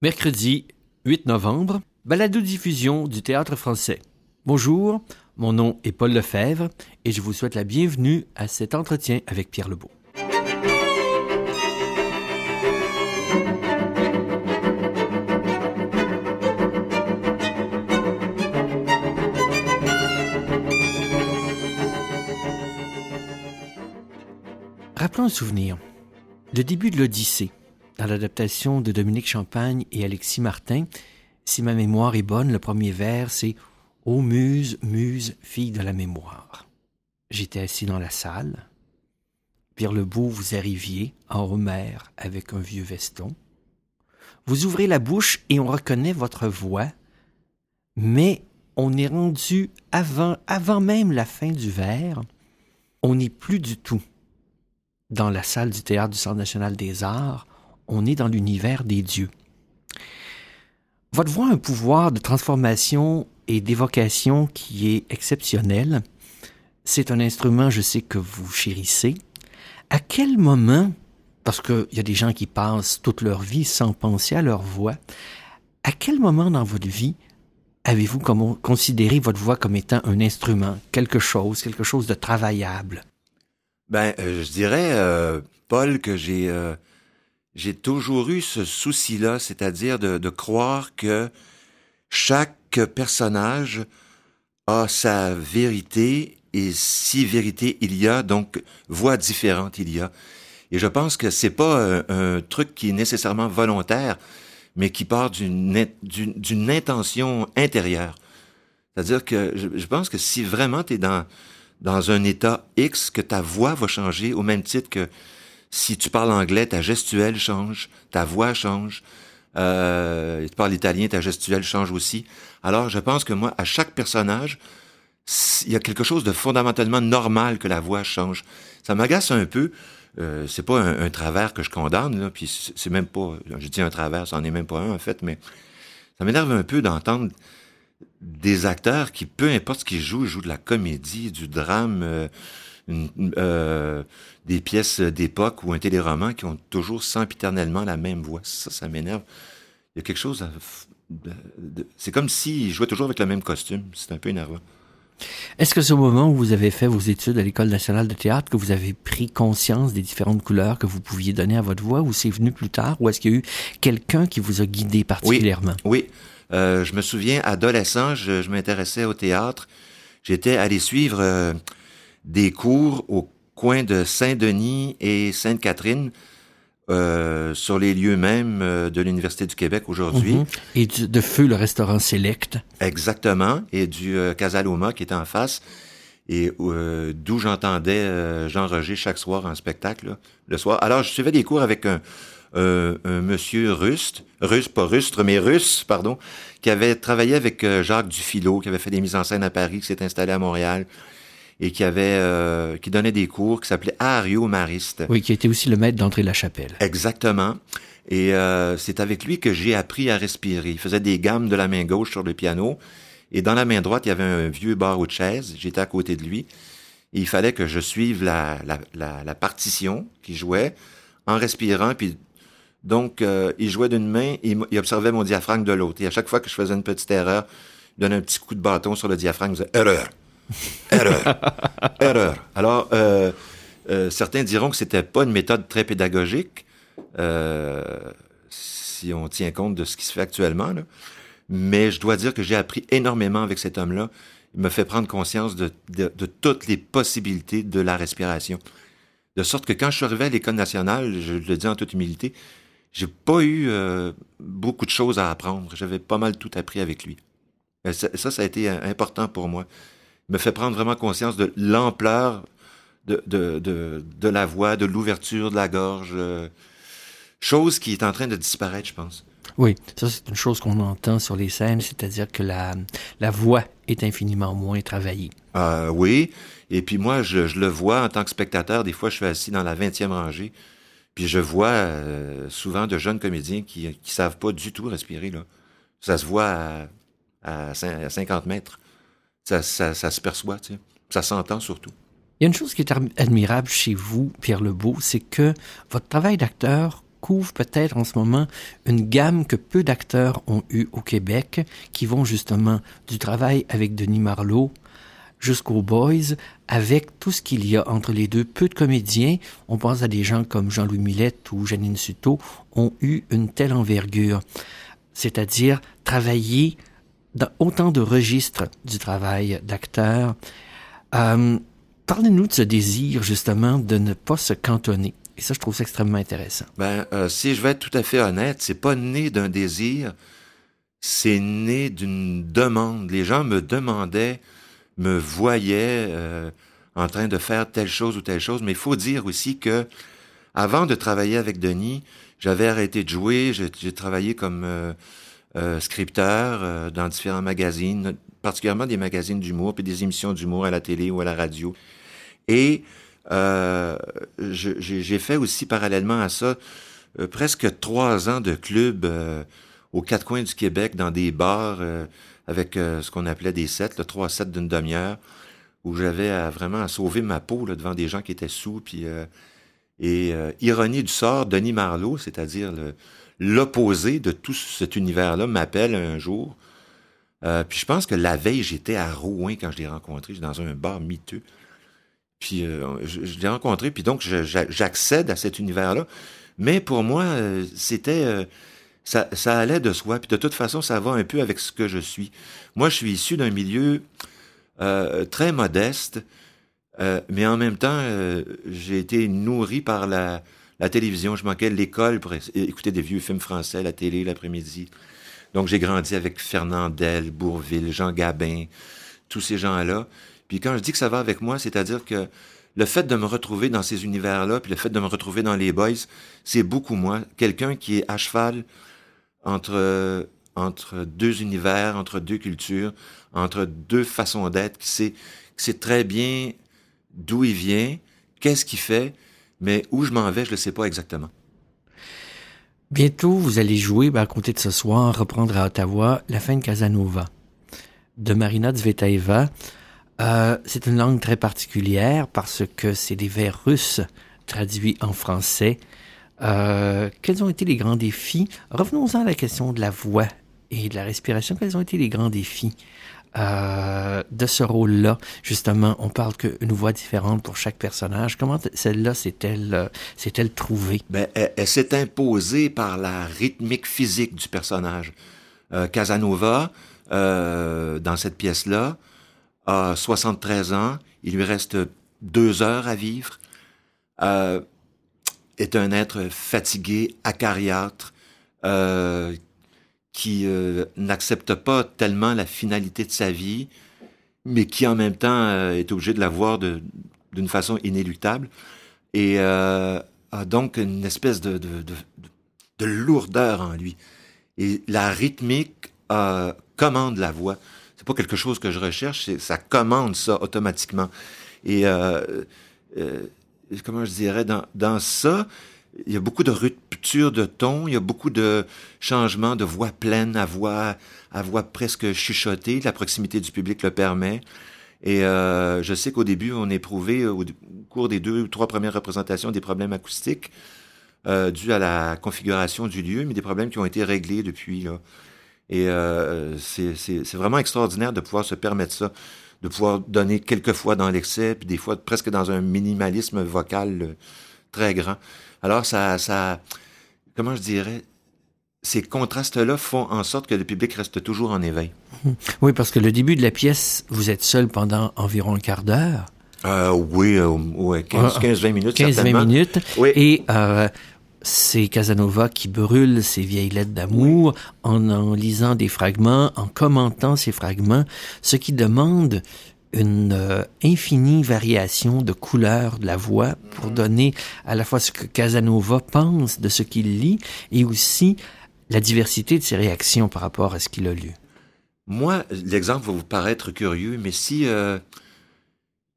Mercredi 8 novembre, balado-diffusion du Théâtre français. Bonjour, mon nom est Paul Lefebvre et je vous souhaite la bienvenue à cet entretien avec Pierre Lebeau. Rappelons un souvenir. Le début de l'Odyssée dans l'adaptation de Dominique Champagne et Alexis Martin, si ma mémoire est bonne, le premier vers, c'est Ô muse, muse, fille de la mémoire. J'étais assis dans la salle. Pierre Lebeau, vous arriviez en Homère avec un vieux veston. Vous ouvrez la bouche et on reconnaît votre voix, mais on est rendu avant, avant même la fin du vers. On n'est plus du tout dans la salle du théâtre du Centre national des arts on est dans l'univers des dieux. Votre voix a un pouvoir de transformation et d'évocation qui est exceptionnel. C'est un instrument, je sais, que vous chérissez. À quel moment, parce qu'il y a des gens qui passent toute leur vie sans penser à leur voix, à quel moment dans votre vie avez-vous considéré votre voix comme étant un instrument, quelque chose, quelque chose de travaillable? Ben, euh, je dirais, euh, Paul, que j'ai euh, j'ai toujours eu ce souci-là, c'est-à-dire de, croire que chaque personnage a sa vérité et si vérité il y a, donc voix différente il y a. Et je pense que c'est pas un, truc qui est nécessairement volontaire, mais qui part d'une intention intérieure. C'est-à-dire que je, je, pense que si vraiment tu es dans dans un état X, que ta voix va changer au même titre que si tu parles anglais, ta gestuelle change, ta voix change. Euh, tu parles italien, ta gestuelle change aussi. Alors, je pense que moi, à chaque personnage, il y a quelque chose de fondamentalement normal que la voix change. Ça m'agace un peu. Euh, c'est pas un, travers que je condamne, là, puis c'est même pas, je dis un travers, ça en est même pas un en fait, mais ça m'énerve un peu d'entendre des acteurs qui, peu importe ce qu'ils jouent, jouent de la comédie, du drame, euh, euh, des pièces d'époque ou un téléroman qui ont toujours sempiternellement la même voix. Ça, ça m'énerve. Il y a quelque chose... c'est comme s'ils jouaient toujours avec le même costume. C'est un peu énervant. Est-ce que c'est au moment où vous avez fait vos études à l'École nationale de théâtre que vous avez pris conscience des différentes couleurs que vous pouviez donner à votre voix ou c'est venu plus tard ou est-ce qu'il y a eu quelqu'un qui vous a guidé particulièrement? Oui, euh, je me souviens, adolescent, je, m'intéressais au théâtre. J'étais allé suivre euh, des cours au coin de Saint-Denis et Sainte-Catherine, euh, sur les lieux même euh, de l'Université du Québec aujourd'hui. Mhm. Et de feu le restaurant Select. Exactement, et du euh, Casaloma qui était en face, et euh, d'où j'entendais Jean Roger chaque soir en spectacle, le soir. Alors, je suivais des cours avec un, un monsieur russe, russe, pas rustre, mais russe, pardon, qui avait travaillé avec Jacques Dufilo, qui avait fait des mises en scène à Paris, qui s'est installé à Montréal, et qui avait euh, qui donnait des cours qui s'appelait Ario Mariste. Oui, qui était aussi le maître d'André Lachapelle. Exactement. Et euh, c'est avec lui que j'ai appris à respirer. Il faisait des gammes de la main gauche sur le piano et dans la main droite, il y avait un vieux barreau de chaise. J'étais à côté de lui. Et il fallait que je suive la, la, la, la partition qu'il jouait en respirant. Puis donc, euh, il jouait d'une main et il observait mon diaphragme de l'autre. Et à chaque fois que je faisais une petite erreur, il donnait un petit coup de bâton sur le diaphragme. Il disait « Erreur ». Erreur. Erreur. Alors, euh, euh, certains diront que c'était pas une méthode très pédagogique, euh, si on tient compte de ce qui se fait actuellement. Mais je dois dire que j'ai appris énormément avec cet homme-là. Il me fait prendre conscience de, toutes les possibilités de la respiration. De sorte que quand je suis arrivé à l'École nationale, je le dis en toute humilité, j'ai pas eu beaucoup de choses à apprendre. J'avais pas mal tout appris avec lui. Ça, ça a été important pour moi me fait prendre vraiment conscience de l'ampleur de, de, de, de, la voix, de l'ouverture de la gorge, euh, chose qui est en train de disparaître, je pense. Oui, ça c'est une chose qu'on entend sur les scènes, c'est-à-dire que la, la voix est infiniment moins travaillée. Euh, oui, et puis moi, je, je, le vois en tant que spectateur, des fois je suis assis dans la 20e rangée, puis je vois euh, souvent de jeunes comédiens qui qui savent pas du tout respirer. Là. Ça se voit à, à 50 mètres ça, ça, se perçoit, ça s'entend surtout. Il y a une chose qui est admirable chez vous, Pierre Lebeau, c'est que votre travail d'acteur couvre peut-être en ce moment une gamme que peu d'acteurs ont eue au Québec, qui vont justement du travail avec Denis Marlowe jusqu'aux Boys, avec tout ce qu'il y a entre les deux. Peu de comédiens, on pense à des gens comme Jean-Louis Millette ou Janine Suto, ont eu une telle envergure. C'est-à-dire travailler dans autant de registres du travail d'acteur. Euh, Parlez-nous de ce désir, justement, de ne pas se cantonner. Et ça, je trouve ça extrêmement intéressant. Ben, euh, si je vais être tout à fait honnête, c'est pas né d'un désir, c'est né d'une demande. Les gens me demandaient, me voyaient euh, en train de faire telle chose ou telle chose. Mais il faut dire aussi que, avant de travailler avec Denis, j'avais arrêté de jouer. J'ai travaillé comme scripteur dans différents magazines, particulièrement des magazines d'humour, puis des émissions d'humour à la télé ou à la radio. Et euh, j'ai fait aussi parallèlement à ça euh, presque trois ans de club euh, aux quatre coins du Québec dans des bars avec ce qu'on appelait des sets, le trois sets d'une demi-heure, où j'avais vraiment à sauver ma peau devant des gens qui étaient sous. Et ironie du sort, Denis Marlowe, c'est-à-dire l'opposé de tout cet univers-là, m'appelle un jour. puis je pense que la veille, j'étais à Rouen quand je l'ai rencontré, dans un bar miteux. Puis euh, je, l'ai rencontré, puis donc j'accède à cet univers-là. Mais pour moi, euh, c'était euh, ça, ça allait de soi. Puis de toute façon, ça va un peu avec ce que je suis. Moi, je suis issu d'un milieu très modeste, mais en même temps, j'ai été nourri par la, la télévision. Je manquais l'école pour écouter des vieux films français, la télé l'après-midi. Donc j'ai grandi avec Fernandel, Bourville, Jean Gabin, tous ces gens-là. Puis quand je dis que ça va avec moi, c'est-à-dire que le fait de me retrouver dans ces univers-là, puis le fait de me retrouver dans les boys, c'est beaucoup moi. Quelqu'un qui est à cheval entre, entre deux univers, entre deux cultures, entre deux façons d'être, qui sait, qui sait très bien d'où il vient, qu'est-ce qu'il fait, mais où je m'en vais, je ne sais pas exactement. Bientôt, vous allez jouer, ben, à compter de ce soir, reprendre à Ottawa la fin de Casanova de Marina Zvetaeva. Euh, c'est une langue très particulière parce que c'est des vers russes traduits en français. Euh, quels ont été les grands défis? Revenons-en à la question de la voix et de la respiration. Quels ont été les grands défis? Euh, de ce rôle-là Justement, on parle qu'une voix différente pour chaque personnage. Comment celle-là s'est-elle s'est-elle trouvée? Ben, Elle, s'est imposée par la rythmique physique du personnage. Casanova, dans cette pièce-là, a 73 ans, il lui reste deux heures à vivre, euh, est un être fatigué, acariâtre, euh, qui euh, n'accepte pas tellement la finalité de sa vie, mais qui en même temps est obligé de la voir d'une façon inéluctable, et a donc une espèce de, de, de, de, lourdeur en lui. Et la rythmique commande la voix c'est pas quelque chose que je recherche, ça commande ça automatiquement. Et euh, euh, comment je dirais, dans, dans ça, il y a beaucoup de ruptures de ton, il y a beaucoup de changements de voix pleine à voix, à voix presque chuchotée. La proximité du public le permet. Et euh, je sais qu'au début, on éprouvait, au, cours des deux ou trois premières représentations, des problèmes acoustiques euh, dus à la configuration du lieu, mais des problèmes qui ont été réglés depuis. Là. Et euh, c'est vraiment extraordinaire de pouvoir se permettre ça, de pouvoir donner quelques fois dans l'excès, puis des fois presque dans un minimalisme vocal euh, très grand. Alors ça, ça, comment je dirais, ces contrastes-là font en sorte que le public reste toujours en éveil. Oui, parce que le début de la pièce, vous êtes seul pendant environ un quart d'heure. Euh, oui, euh, ouais, 15-20 minutes. 15-20 minutes. Oui. Et euh, c'est Casanova qui brûle ses vieilles lettres d'amour en en lisant des fragments, en commentant ces fragments, ce qui demande une euh, infinie variation de couleurs de la voix pour mm. donner à la fois ce que Casanova pense de ce qu'il lit et aussi la diversité de ses réactions par rapport à ce qu'il a lu. Moi, l'exemple va vous paraître curieux, mais si euh,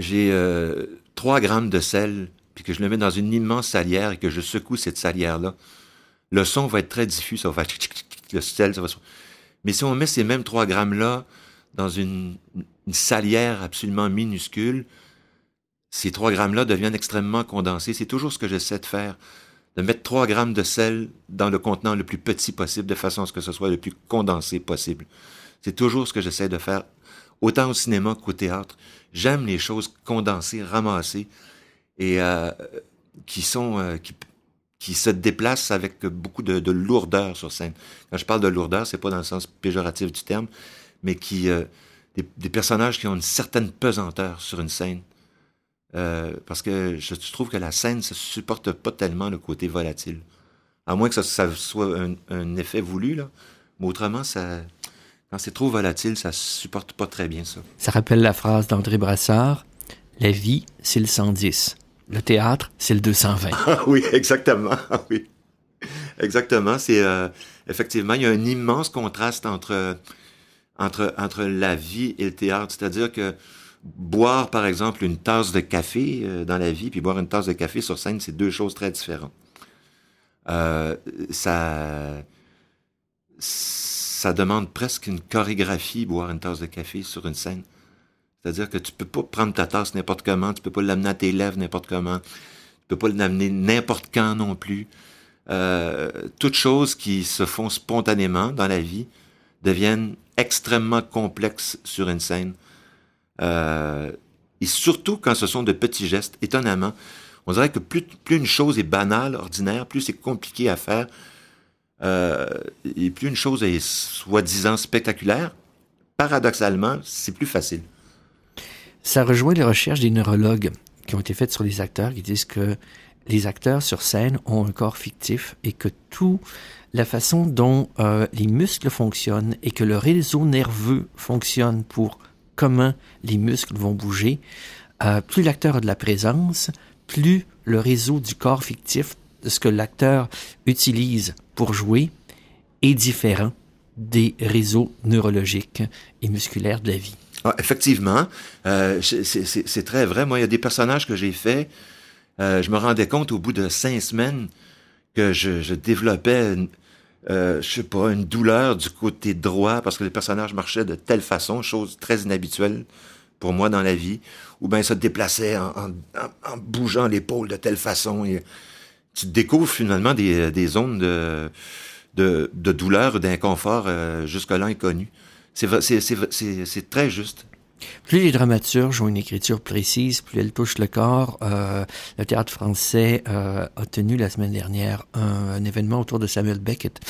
j'ai euh, 3 grammes de sel puis que je le mets dans une immense salière et que je secoue cette salière-là, le son va être très diffus, ça va faire le sel, ça va Mais si on met ces mêmes 3 grammes-là dans une, salière absolument minuscule, ces 3 grammes-là deviennent extrêmement condensés. C'est toujours ce que j'essaie de faire. de mettre 3 grammes de sel dans le contenant le plus petit possible, de façon à ce que ce soit le plus condensé possible. C'est toujours ce que j'essaie de faire, autant au cinéma qu'au théâtre. J'aime les choses condensées, ramassées, et euh, euh, qui, se déplacent avec beaucoup de, de, lourdeur sur scène. Quand je parle de lourdeur, c'est pas dans le sens péjoratif du terme, mais qui euh, des, des, personnages qui ont une certaine pesanteur sur une scène. Euh, parce que je trouve que la scène ne supporte pas tellement le côté volatile. À moins que ça, ça soit un, un, effet voulu, là. Mais autrement, ça, quand c'est trop volatile, ça supporte pas très bien ça. Ça rappelle la phrase d'André Brassard La vie, c'est le 110. Le théâtre, c'est le 220. Ah oui, exactement. Ah oui. Exactement. C'est euh, effectivement, il y a un immense contraste entre, entre, entre la vie et le théâtre. C'est-à-dire que boire, par exemple, une tasse de café euh, dans la vie, puis boire une tasse de café sur scène, c'est deux choses très différentes. Euh, ça, ça demande presque une chorégraphie, boire une tasse de café sur une scène. C'est-à-dire que tu peux pas prendre ta tasse n'importe comment, tu peux pas l'amener à tes lèvres n'importe comment, tu peux pas l'amener n'importe quand non plus. Euh, toutes choses qui se font spontanément dans la vie deviennent extrêmement complexes sur une scène. Euh, et surtout quand ce sont de petits gestes, étonnamment. On dirait que plus, une chose est banale, ordinaire, plus c'est compliqué à faire, euh, et plus une chose est soi-disant spectaculaire, paradoxalement, c'est plus facile. Ça rejoint les recherches des neurologues qui ont été faites sur les acteurs, qui disent que les acteurs sur scène ont un corps fictif et que tout la façon dont euh, les muscles fonctionnent et que le réseau nerveux fonctionne pour comment les muscles vont bouger, euh, plus l'acteur a de la présence, plus le réseau du corps fictif, de ce que l'acteur utilise pour jouer, est différent des réseaux neurologiques et musculaires de la vie. Ah, effectivement, euh, c'est très vrai. Moi, il y a des personnages que j'ai faits. Euh, je me rendais compte au bout de cinq semaines que je, développais, une, euh, je sais pas, une douleur du côté droit parce que les personnages marchaient de telle façon, chose très inhabituelle pour moi dans la vie, ou bien ça te déplaçait en, bougeant l'épaule de telle façon. Et tu découvres finalement des, des zones de, de, de d'inconfort euh, jusque-là inconnues. C'est très juste. Plus les dramaturges ont une écriture précise, plus elles touchent le corps. Euh, le théâtre français euh, a tenu la semaine dernière un, un, événement autour de Samuel Beckett.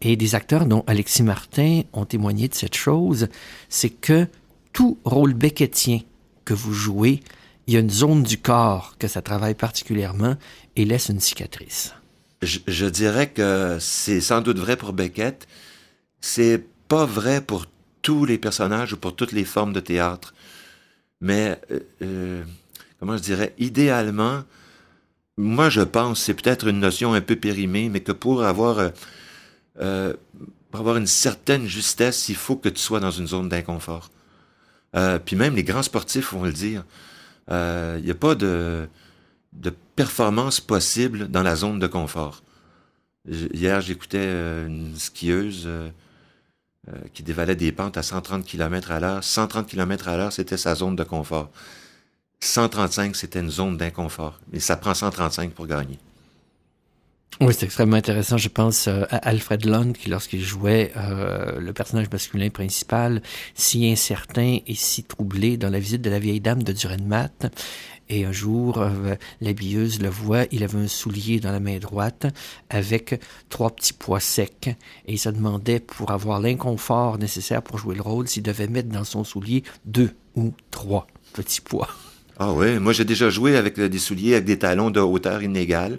Et des acteurs dont Alexis Martin ont témoigné de cette chose, c'est que tout rôle beckettien que vous jouez, il y a une zone du corps que ça travaille particulièrement et laisse une cicatrice. Je, je dirais que c'est sans doute vrai pour Beckett. C'est pas vrai pour tous les personnages ou pour toutes les formes de théâtre. Mais, euh, euh, comment je dirais, idéalement, moi je pense, c'est peut-être une notion un peu périmée, mais que pour avoir, euh, euh pour avoir une certaine justesse, il faut que tu sois dans une zone d'inconfort. Puis même les grands sportifs vont le dire. Il n'y a pas de, de performance possible dans la zone de confort. Hier, j'écoutais une skieuse euh, qui dévalait des pentes à 130 km à l'heure. 130 km à l'heure, c'était sa zone de confort. 135, c'était une zone d'inconfort. Mais ça prend 135 pour gagner. Oui, c'est extrêmement intéressant. Je pense euh, à Alfred Lund, qui, lorsqu'il jouait euh, le personnage masculin principal, si incertain et si troublé dans la visite de la vieille dame de Durenmat, et un jour, euh, l'habilleuse le voit, il avait un soulier dans la main droite avec trois petits pois secs. Et il se demandait, pour avoir l'inconfort nécessaire pour jouer le rôle, s'il devait mettre dans son soulier deux ou trois petits pois. Ah oui, moi j'ai déjà joué avec des souliers avec des talons de hauteur inégale.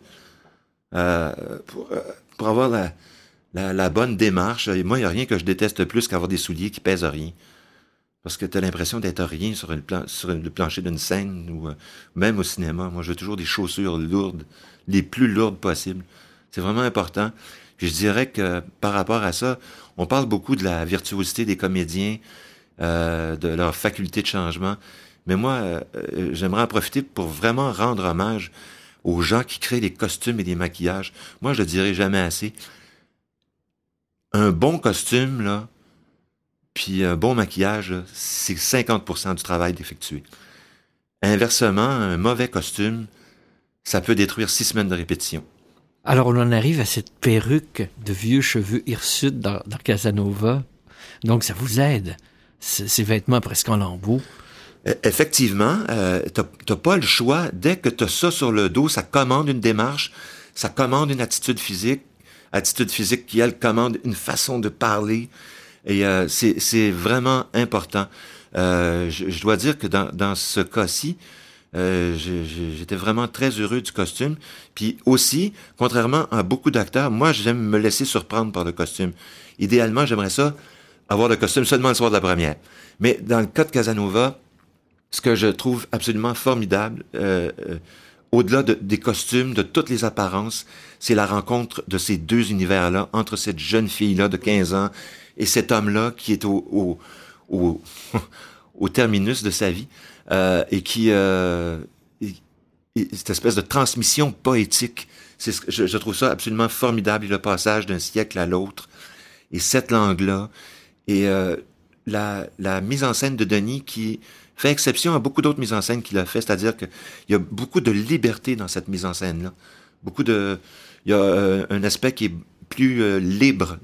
Euh, pour, euh, pour, avoir la, la, la, bonne démarche. Et moi, il n'y a rien que je déteste plus qu'avoir des souliers qui pèsent rien. Parce que tu as l'impression d'être rien sur, plan sur le plancher d'une scène ou euh, même au cinéma. Moi, je veux toujours des chaussures lourdes, les plus lourdes possibles. C'est vraiment important. Je dirais que par rapport à ça, on parle beaucoup de la virtuosité des comédiens, euh, de leur faculté de changement. Mais moi, euh, j'aimerais en profiter pour vraiment rendre hommage aux gens qui créent les costumes et les maquillages. Moi, je le dirai jamais assez. Un bon costume, là, puis un bon maquillage, c'est 50% du travail d'effectuer. Inversement, un mauvais costume, ça peut détruire six semaines de répétition. Alors on en arrive à cette perruque de vieux cheveux hirsutes dans, dans Casanova. Donc ça vous aide, ces vêtements presque en lambeaux. E, effectivement, euh, t'as pas le choix. Dès que tu as ça sur le dos, ça commande une démarche, ça commande une attitude physique, attitude physique qui, elle, commande une façon de parler. Et euh, c'est vraiment important. Euh, je, dois dire que dans, dans ce cas-ci, euh, j'étais vraiment très heureux du costume. Puis aussi, contrairement à beaucoup d'acteurs, moi, j'aime me laisser surprendre par le costume. Idéalement, j'aimerais ça, avoir le costume seulement le soir de la première. Mais dans le cas de Casanova, ce que je trouve absolument formidable, euh, euh, au-delà de, des costumes, de toutes les apparences, c'est la rencontre de ces deux univers-là, entre cette jeune fille-là de 15 ans et cet homme-là qui est au, au, au, au terminus de sa vie euh, et qui... Euh, cette espèce de transmission poétique, c'est je, je trouve ça absolument formidable, le passage d'un siècle à l'autre, et cette langue-là, et euh, la, la mise en scène de Denis qui fait exception à beaucoup d'autres mises en scène qu'il a fait, c'est-à-dire qu'il y a beaucoup de liberté dans cette mise en scène-là. Beaucoup de, il y a euh, un aspect qui est plus euh, libre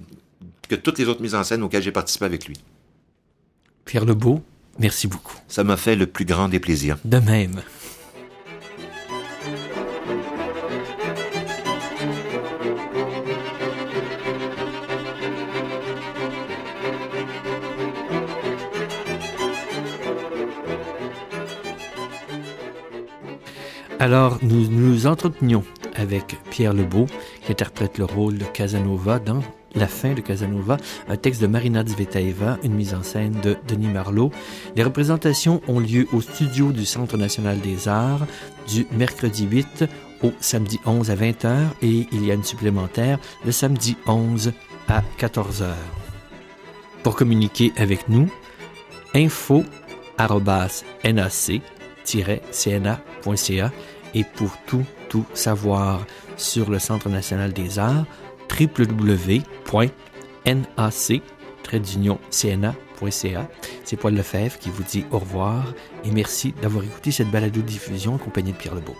que toutes les autres mises en scène auxquelles j'ai participé avec lui. Pierre Lebeau, merci beaucoup. Ça m'a fait le plus grand des plaisirs. De même. Alors, nous nous entretenions avec Pierre Lebeau, qui interprète le rôle de Casanova dans La fin de Casanova, un texte de Marina Zvetaeva, une mise en scène de Denis Marlot. Les représentations ont lieu au studio du Centre national des arts du mercredi 8 au samedi 11 à 20h et il y a une supplémentaire le samedi 11 à 14h. Pour communiquer avec nous, info nac cna.ca et pour tout, tout savoir sur le Centre national des arts, www.nac-cna.ca. C'est Paul Lefebvre qui vous dit au revoir et merci d'avoir écouté cette balado-diffusion en compagnie de Pierre Lebeau.